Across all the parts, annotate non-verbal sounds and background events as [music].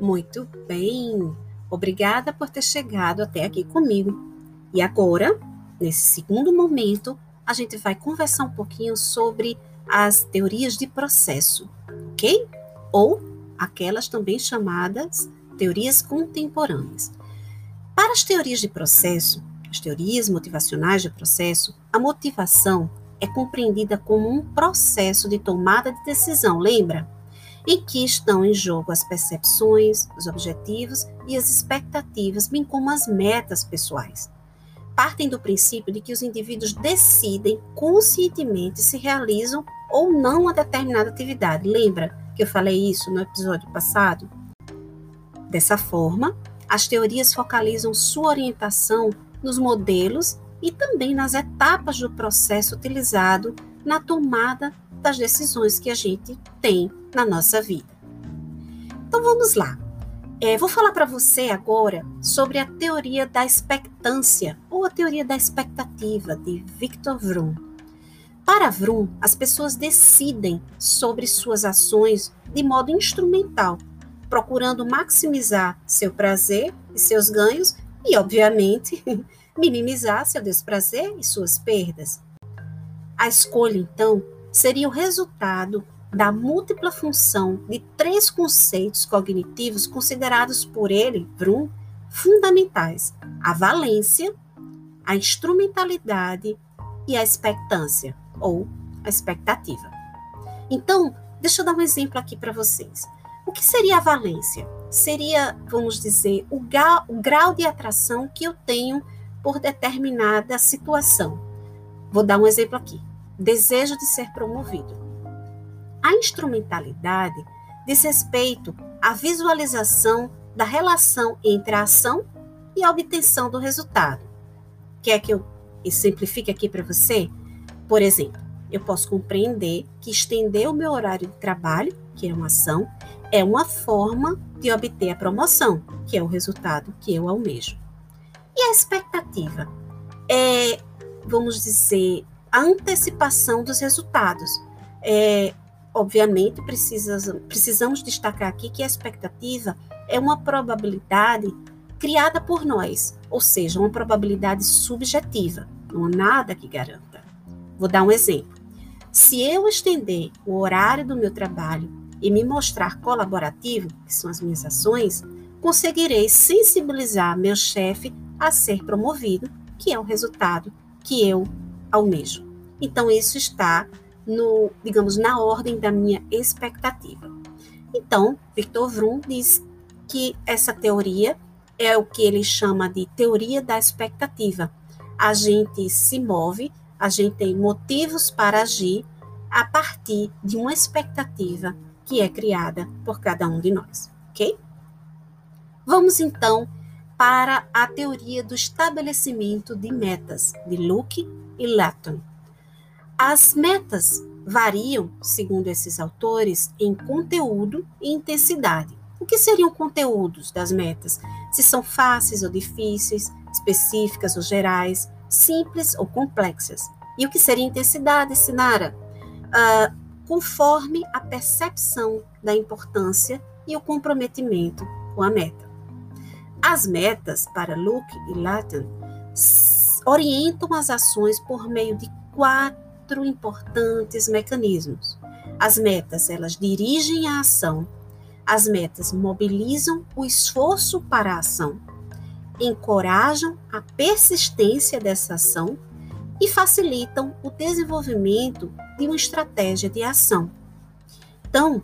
Muito bem. Obrigada por ter chegado até aqui comigo. E agora, nesse segundo momento, a gente vai conversar um pouquinho sobre as teorias de processo, ok? Ou aquelas também chamadas teorias contemporâneas. Para as teorias de processo, as teorias motivacionais de processo, a motivação é compreendida como um processo de tomada de decisão, lembra? Em que estão em jogo as percepções, os objetivos e as expectativas, bem como as metas pessoais. Partem do princípio de que os indivíduos decidem conscientemente se realizam ou não uma determinada atividade. Lembra que eu falei isso no episódio passado? Dessa forma, as teorias focalizam sua orientação nos modelos e também nas etapas do processo utilizado na tomada das decisões que a gente tem na nossa vida. Então vamos lá. É, vou falar para você agora sobre a teoria da expectância ou a teoria da expectativa de Victor Vroom. Para Vroom, as pessoas decidem sobre suas ações de modo instrumental, procurando maximizar seu prazer e seus ganhos e, obviamente, [laughs] minimizar seu desprazer e suas perdas. A escolha, então, seria o resultado da múltipla função de três conceitos cognitivos considerados por ele, Brum, fundamentais: a valência, a instrumentalidade e a expectância, ou a expectativa. Então, deixa eu dar um exemplo aqui para vocês. O que seria a valência? Seria, vamos dizer, o o grau de atração que eu tenho por determinada situação. Vou dar um exemplo aqui: desejo de ser promovido. A instrumentalidade diz respeito à visualização da relação entre a ação e a obtenção do resultado. Quer que eu simplifique aqui para você? Por exemplo, eu posso compreender que estender o meu horário de trabalho, que é uma ação, é uma forma de obter a promoção, que é o resultado que eu almejo. E a expectativa é, vamos dizer, a antecipação dos resultados. É, obviamente, precisa, precisamos destacar aqui que a expectativa é uma probabilidade criada por nós, ou seja, uma probabilidade subjetiva, não há nada que garanta. Vou dar um exemplo. Se eu estender o horário do meu trabalho e me mostrar colaborativo, que são as minhas ações, conseguirei sensibilizar meu chefe a ser promovido, que é o resultado que eu almejo. Então, isso está no, digamos, na ordem da minha expectativa. Então, Victor Vroom diz que essa teoria é o que ele chama de teoria da expectativa. A gente se move, a gente tem motivos para agir a partir de uma expectativa que é criada por cada um de nós, ok? Vamos então para a teoria do estabelecimento de metas, de Luke e Latton. As metas variam, segundo esses autores, em conteúdo e intensidade. O que seriam conteúdos das metas? Se são fáceis ou difíceis, específicas ou gerais, simples ou complexas. E o que seria intensidade, Sinara? Uh, conforme a percepção da importância e o comprometimento com a meta. As metas para Luke e Latin orientam as ações por meio de quatro importantes mecanismos. As metas, elas dirigem a ação. As metas mobilizam o esforço para a ação, encorajam a persistência dessa ação e facilitam o desenvolvimento de uma estratégia de ação. Então,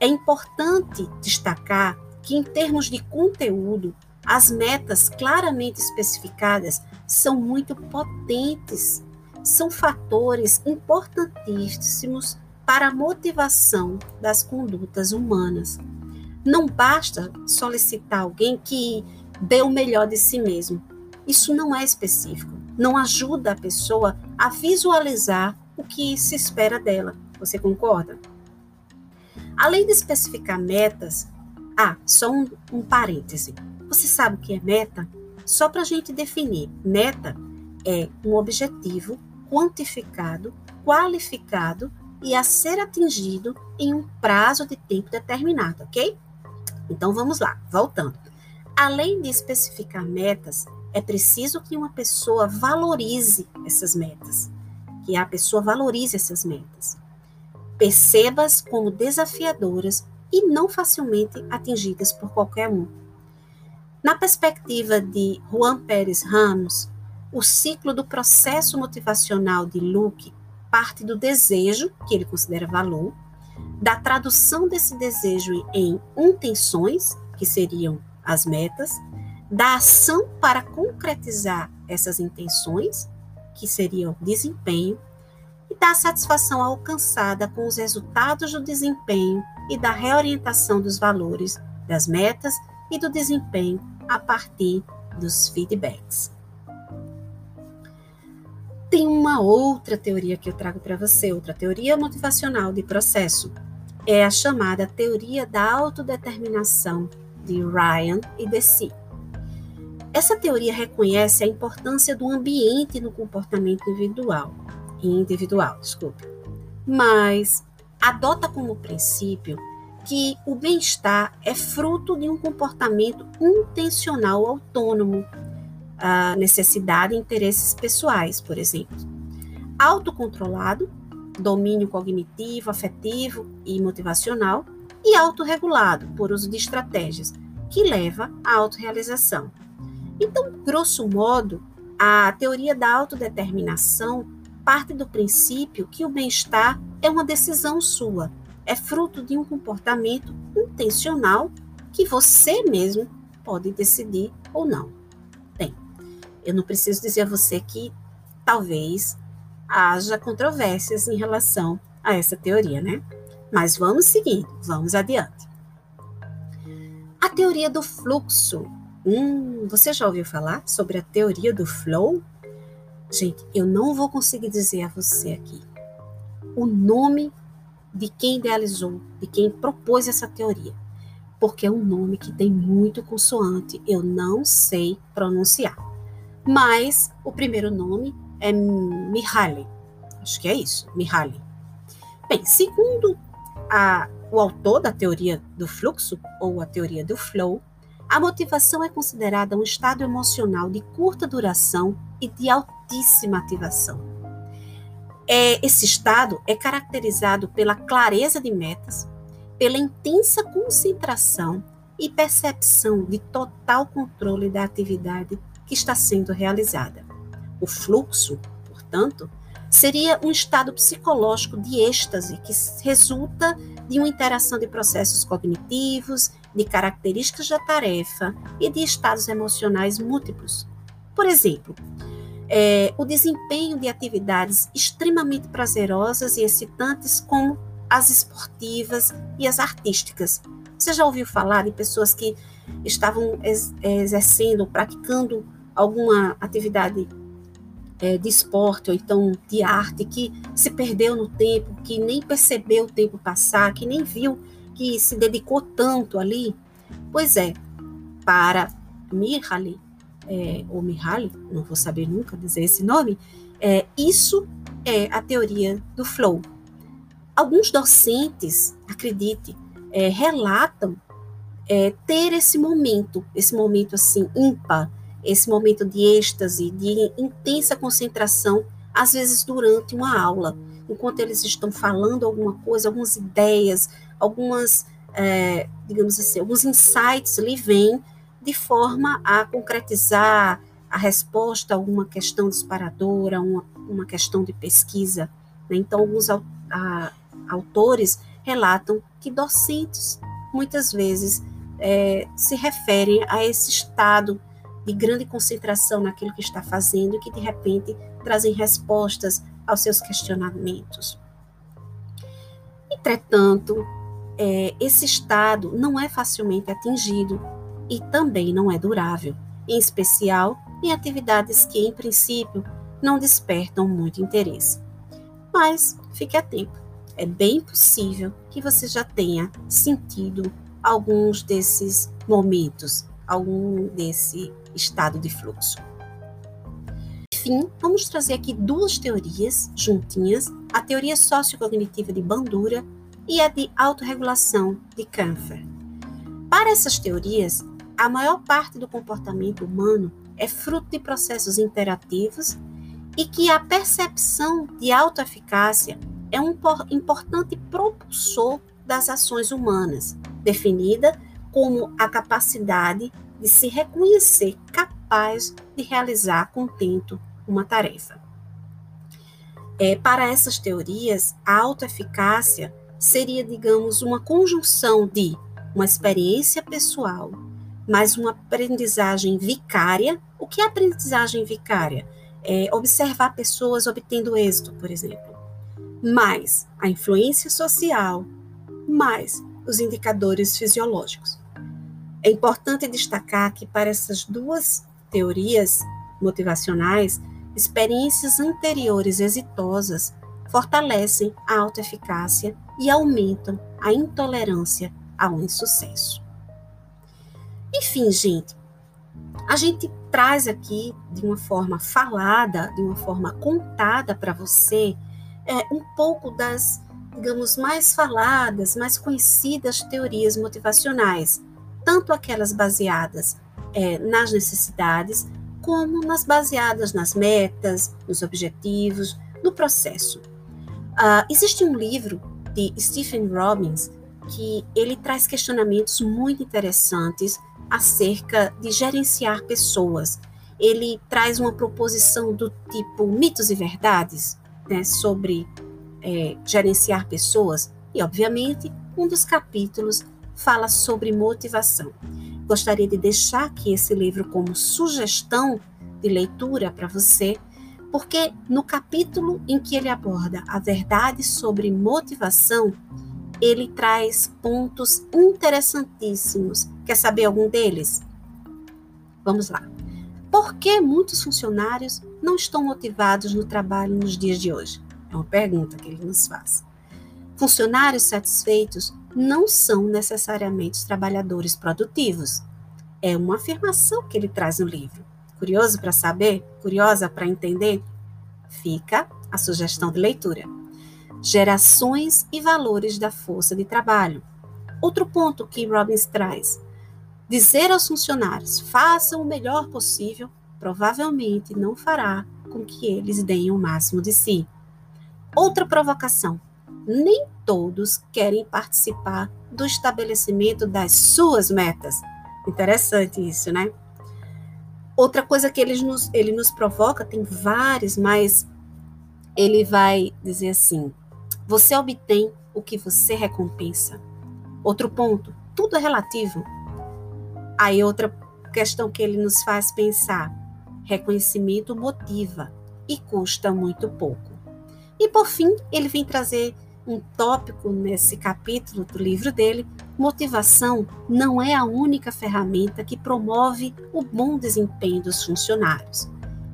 é importante destacar que, em termos de conteúdo, as metas claramente especificadas são muito potentes, são fatores importantíssimos para a motivação das condutas humanas. Não basta solicitar alguém que dê o melhor de si mesmo. Isso não é específico. Não ajuda a pessoa a visualizar o que se espera dela. Você concorda? Além de especificar metas, ah, só um, um parêntese. Você sabe o que é meta? Só para a gente definir, meta é um objetivo quantificado, qualificado e a ser atingido em um prazo de tempo determinado, ok? Então vamos lá, voltando. Além de especificar metas, é preciso que uma pessoa valorize essas metas, que a pessoa valorize essas metas. Perceba-as como desafiadoras e não facilmente atingidas por qualquer um. Na perspectiva de Juan Pérez Ramos, o ciclo do processo motivacional de Luke parte do desejo, que ele considera valor, da tradução desse desejo em intenções, que seriam as metas, da ação para concretizar essas intenções, que seriam desempenho, e da satisfação alcançada com os resultados do desempenho e da reorientação dos valores, das metas e do desempenho a partir dos feedbacks. Tem uma outra teoria que eu trago para você, outra teoria motivacional de processo. É a chamada teoria da autodeterminação de Ryan e Deci. Essa teoria reconhece a importância do ambiente no comportamento individual, individual, desculpe, mas adota como princípio que o bem-estar é fruto de um comportamento intencional autônomo, a necessidade e interesses pessoais, por exemplo. Autocontrolado, domínio cognitivo, afetivo e motivacional, e autorregulado, por uso de estratégias, que leva à autorrealização. Então, grosso modo, a teoria da autodeterminação parte do princípio que o bem-estar é uma decisão sua, é fruto de um comportamento intencional que você mesmo pode decidir ou não. Bem, eu não preciso dizer a você que talvez haja controvérsias em relação a essa teoria, né? Mas vamos seguindo, vamos adiante. A teoria do fluxo Hum, você já ouviu falar sobre a teoria do flow? Gente, eu não vou conseguir dizer a você aqui o nome de quem idealizou, de quem propôs essa teoria, porque é um nome que tem muito consoante, eu não sei pronunciar. Mas o primeiro nome é Mihaly. Acho que é isso, Mihaly. Bem, segundo a, o autor da teoria do fluxo, ou a teoria do flow, a motivação é considerada um estado emocional de curta duração e de altíssima ativação. É, esse estado é caracterizado pela clareza de metas, pela intensa concentração e percepção de total controle da atividade que está sendo realizada. O fluxo, portanto, seria um estado psicológico de êxtase que resulta de uma interação de processos cognitivos, de características da tarefa e de estados emocionais múltiplos. Por exemplo, é, o desempenho de atividades extremamente prazerosas e excitantes, como as esportivas e as artísticas. Você já ouviu falar de pessoas que estavam exercendo, praticando alguma atividade é, de esporte ou então de arte que se perdeu no tempo, que nem percebeu o tempo passar, que nem viu que se dedicou tanto ali? Pois é, para Mihaly, é, ou Mihaly, não vou saber nunca dizer esse nome, é, isso é a teoria do flow. Alguns docentes, acredite, é, relatam é, ter esse momento, esse momento assim ímpar, esse momento de êxtase, de intensa concentração, às vezes durante uma aula, enquanto eles estão falando alguma coisa, algumas ideias, algumas, é, digamos assim, alguns insights lhe vêm de forma a concretizar a resposta a alguma questão disparadora, uma, uma questão de pesquisa. Né? Então, alguns a, autores relatam que docentes, muitas vezes, é, se referem a esse estado de grande concentração naquilo que está fazendo e que, de repente, trazem respostas aos seus questionamentos. Entretanto, é, esse estado não é facilmente atingido e também não é durável, em especial em atividades que, em princípio, não despertam muito interesse. Mas fique atento, é bem possível que você já tenha sentido alguns desses momentos, algum desse estado de fluxo. Enfim, vamos trazer aqui duas teorias juntinhas: a teoria sociocognitiva de Bandura e a de autorregulação de Kampfer. Para essas teorias, a maior parte do comportamento humano é fruto de processos interativos e que a percepção de autoeficácia é um importante propulsor das ações humanas, definida como a capacidade de se reconhecer capaz de realizar contento uma tarefa. É, para essas teorias, a autoeficácia seria, digamos, uma conjunção de uma experiência pessoal, mais uma aprendizagem vicária. O que é aprendizagem vicária? É observar pessoas obtendo êxito, por exemplo, mais a influência social, mais os indicadores fisiológicos. É importante destacar que para essas duas teorias motivacionais, experiências anteriores exitosas fortalecem a autoeficácia e aumentam a intolerância ao insucesso. Enfim, gente, a gente traz aqui de uma forma falada, de uma forma contada para você, é, um pouco das, digamos, mais faladas, mais conhecidas teorias motivacionais, tanto aquelas baseadas é, nas necessidades, como nas baseadas nas metas, nos objetivos, no processo. Uh, existe um livro de Stephen Robbins que ele traz questionamentos muito interessantes acerca de gerenciar pessoas. Ele traz uma proposição do tipo mitos e verdades né, sobre é, gerenciar pessoas e, obviamente, um dos capítulos fala sobre motivação. Gostaria de deixar aqui esse livro como sugestão de leitura para você, porque no capítulo em que ele aborda a verdade sobre motivação, ele traz pontos interessantíssimos. Quer saber algum deles? Vamos lá. Por que muitos funcionários não estão motivados no trabalho nos dias de hoje? É uma pergunta que ele nos faz. Funcionários satisfeitos não são necessariamente trabalhadores produtivos. É uma afirmação que ele traz no livro. Curioso para saber? Curiosa para entender? Fica a sugestão de leitura. Gerações e valores da força de trabalho. Outro ponto que Robbins traz: dizer aos funcionários façam o melhor possível provavelmente não fará com que eles deem o máximo de si. Outra provocação: nem todos querem participar do estabelecimento das suas metas. Interessante isso, né? Outra coisa que ele nos, ele nos provoca, tem vários, mas ele vai dizer assim: você obtém o que você recompensa. Outro ponto, tudo é relativo. Aí outra questão que ele nos faz pensar: reconhecimento motiva e custa muito pouco. E por fim, ele vem trazer um tópico nesse capítulo do livro dele, motivação não é a única ferramenta que promove o bom desempenho dos funcionários.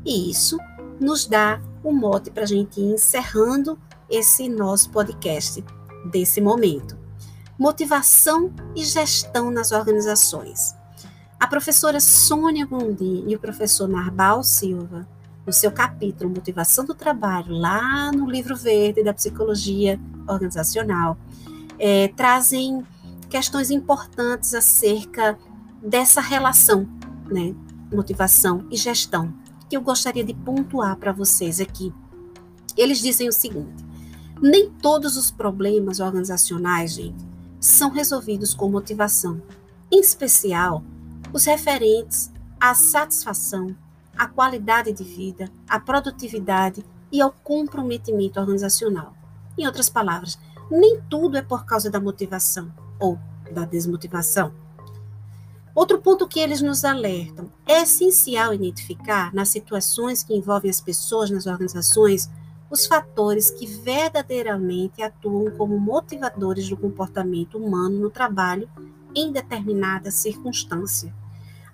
E isso nos dá o um mote para a gente ir encerrando esse nosso podcast desse momento. Motivação e gestão nas organizações. A professora Sônia Gondim e o professor Narbal Silva no seu capítulo Motivação do Trabalho, lá no livro verde da psicologia organizacional, é, trazem questões importantes acerca dessa relação, né, motivação e gestão, que eu gostaria de pontuar para vocês aqui. Eles dizem o seguinte: nem todos os problemas organizacionais, gente, são resolvidos com motivação, em especial os referentes à satisfação, à qualidade de vida, à produtividade e ao comprometimento organizacional. Em outras palavras, nem tudo é por causa da motivação ou da desmotivação. Outro ponto que eles nos alertam: é essencial identificar, nas situações que envolvem as pessoas nas organizações, os fatores que verdadeiramente atuam como motivadores do comportamento humano no trabalho em determinada circunstância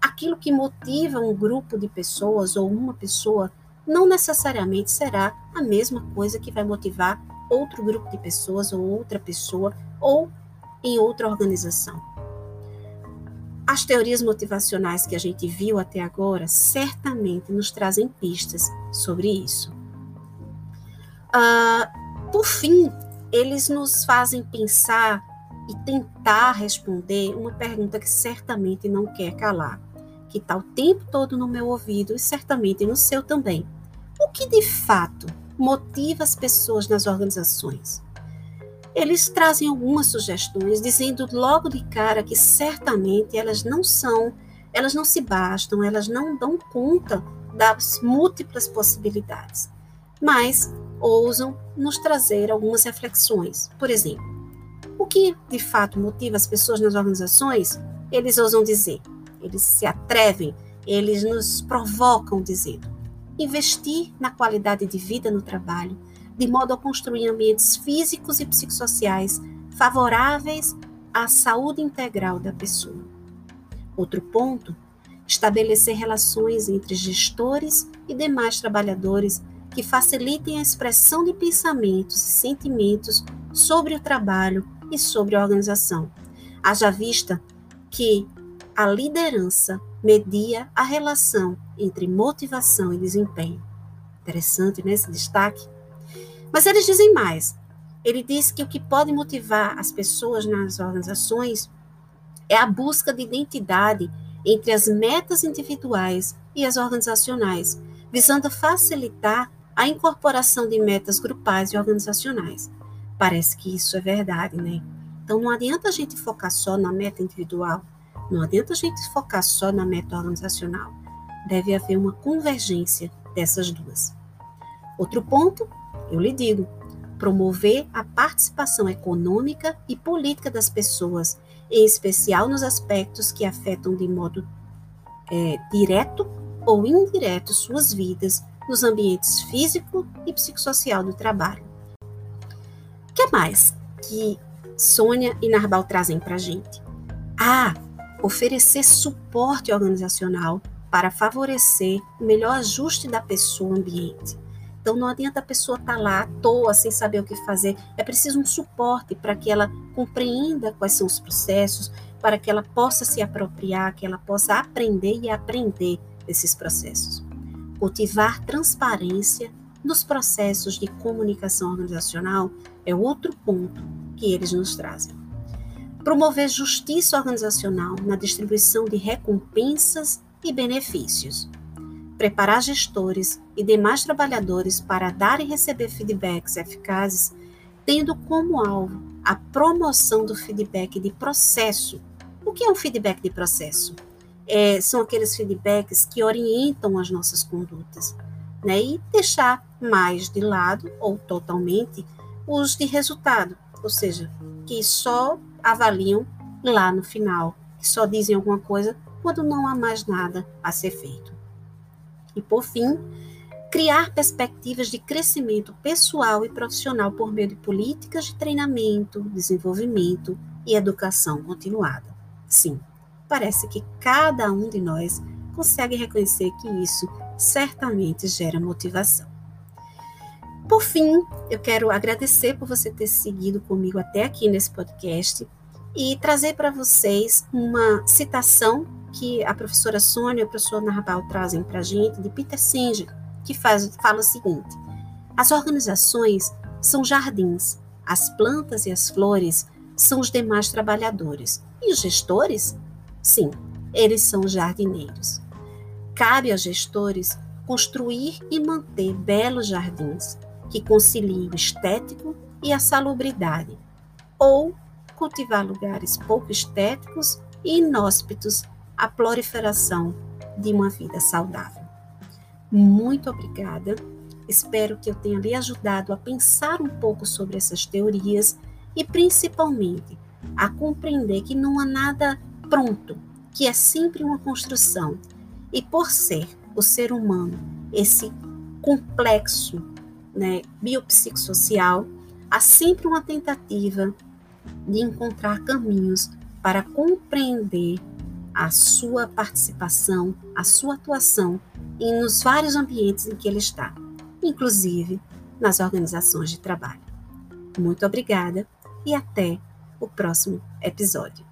aquilo que motiva um grupo de pessoas ou uma pessoa não necessariamente será a mesma coisa que vai motivar outro grupo de pessoas ou outra pessoa ou em outra organização. As teorias motivacionais que a gente viu até agora certamente nos trazem pistas sobre isso. Uh, por fim, eles nos fazem pensar e tentar responder uma pergunta que certamente não quer calar, que está o tempo todo no meu ouvido e certamente no seu também. O que de fato motiva as pessoas nas organizações? Eles trazem algumas sugestões, dizendo logo de cara que certamente elas não são, elas não se bastam, elas não dão conta das múltiplas possibilidades, mas ousam nos trazer algumas reflexões. Por exemplo, o que de fato motiva as pessoas nas organizações? Eles ousam dizer, eles se atrevem, eles nos provocam dizendo: investir na qualidade de vida no trabalho, de modo a construir ambientes físicos e psicossociais favoráveis à saúde integral da pessoa. Outro ponto, estabelecer relações entre gestores e demais trabalhadores que facilitem a expressão de pensamentos e sentimentos sobre o trabalho e sobre a organização. Haja vista que a liderança media a relação entre motivação e desempenho. Interessante, né, esse destaque? Mas eles dizem mais. Ele diz que o que pode motivar as pessoas nas organizações é a busca de identidade entre as metas individuais e as organizacionais, visando facilitar a incorporação de metas grupais e organizacionais. Parece que isso é verdade, né? Então não adianta a gente focar só na meta individual, não adianta a gente focar só na meta organizacional. Deve haver uma convergência dessas duas. Outro ponto, eu lhe digo, promover a participação econômica e política das pessoas, em especial nos aspectos que afetam de modo é, direto ou indireto suas vidas nos ambientes físico e psicossocial do trabalho. O que mais que Sônia e Narbal trazem para a gente? Ah, oferecer suporte organizacional para favorecer o melhor ajuste da pessoa ao ambiente. Então não adianta a pessoa estar tá lá à toa sem saber o que fazer. É preciso um suporte para que ela compreenda quais são os processos, para que ela possa se apropriar, que ela possa aprender e aprender esses processos. Cultivar transparência nos processos de comunicação organizacional é outro ponto que eles nos trazem. Promover justiça organizacional na distribuição de recompensas e benefícios. Preparar gestores e demais trabalhadores para dar e receber feedbacks eficazes, tendo como alvo a promoção do feedback de processo. O que é um feedback de processo? É, são aqueles feedbacks que orientam as nossas condutas, né? E deixar mais de lado ou totalmente os de resultado, ou seja, que só avaliam lá no final, só dizem alguma coisa quando não há mais nada a ser feito. E por fim, criar perspectivas de crescimento pessoal e profissional por meio de políticas de treinamento, desenvolvimento e educação continuada. Sim, parece que cada um de nós consegue reconhecer que isso certamente gera motivação. Por fim, eu quero agradecer por você ter seguido comigo até aqui nesse podcast e trazer para vocês uma citação que a professora Sônia e o professor Narbal trazem para a gente, de Peter Singer, que faz, fala o seguinte: as organizações são jardins, as plantas e as flores são os demais trabalhadores, e os gestores? Sim, eles são os jardineiros. Cabe aos gestores construir e manter belos jardins que conciliem o estético e a salubridade, ou cultivar lugares pouco estéticos e inóspitos à proliferação de uma vida saudável. Muito obrigada. Espero que eu tenha lhe ajudado a pensar um pouco sobre essas teorias e principalmente a compreender que não há nada pronto, que é sempre uma construção. E por ser o ser humano esse complexo né, biopsicossocial, há sempre uma tentativa de encontrar caminhos para compreender a sua participação, a sua atuação e nos vários ambientes em que ele está, inclusive nas organizações de trabalho. Muito obrigada e até o próximo episódio.